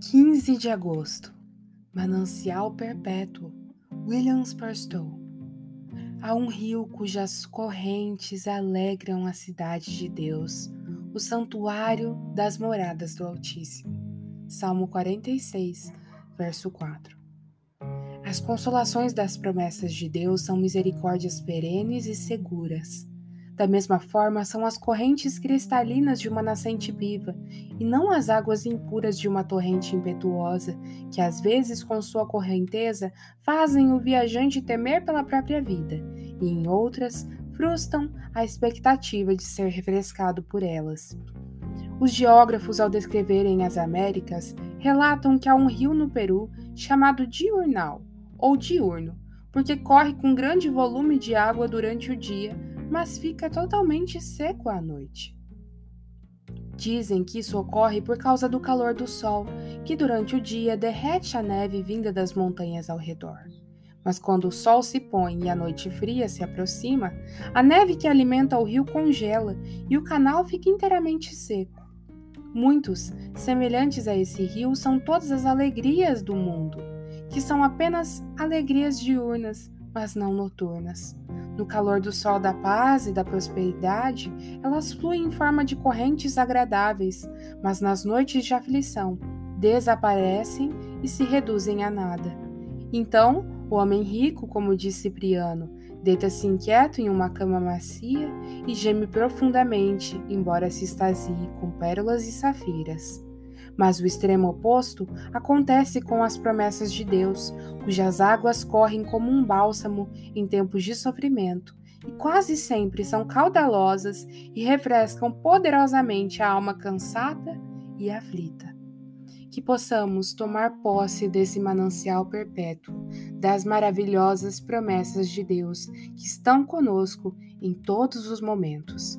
15 de agosto, Manancial Perpétuo, William Spurstow. Há um rio cujas correntes alegram a cidade de Deus, o santuário das moradas do Altíssimo. Salmo 46, verso 4. As consolações das promessas de Deus são misericórdias perenes e seguras. Da mesma forma, são as correntes cristalinas de uma nascente viva, e não as águas impuras de uma torrente impetuosa, que às vezes, com sua correnteza, fazem o viajante temer pela própria vida, e em outras, frustram a expectativa de ser refrescado por elas. Os geógrafos, ao descreverem as Américas, relatam que há um rio no Peru chamado Diurnal, ou Diurno, porque corre com grande volume de água durante o dia mas fica totalmente seco à noite. Dizem que isso ocorre por causa do calor do sol, que durante o dia derrete a neve vinda das montanhas ao redor. Mas quando o sol se põe e a noite fria se aproxima, a neve que alimenta o rio congela e o canal fica inteiramente seco. Muitos, semelhantes a esse rio, são todas as alegrias do mundo, que são apenas alegrias diurnas, mas não noturnas. No calor do sol da paz e da prosperidade, elas fluem em forma de correntes agradáveis, mas nas noites de aflição desaparecem e se reduzem a nada. Então, o homem rico, como diz Cipriano, deita-se inquieto em uma cama macia e geme profundamente, embora se extasie com pérolas e safiras. Mas o extremo oposto acontece com as promessas de Deus, cujas águas correm como um bálsamo em tempos de sofrimento e quase sempre são caudalosas e refrescam poderosamente a alma cansada e aflita. Que possamos tomar posse desse manancial perpétuo, das maravilhosas promessas de Deus que estão conosco em todos os momentos.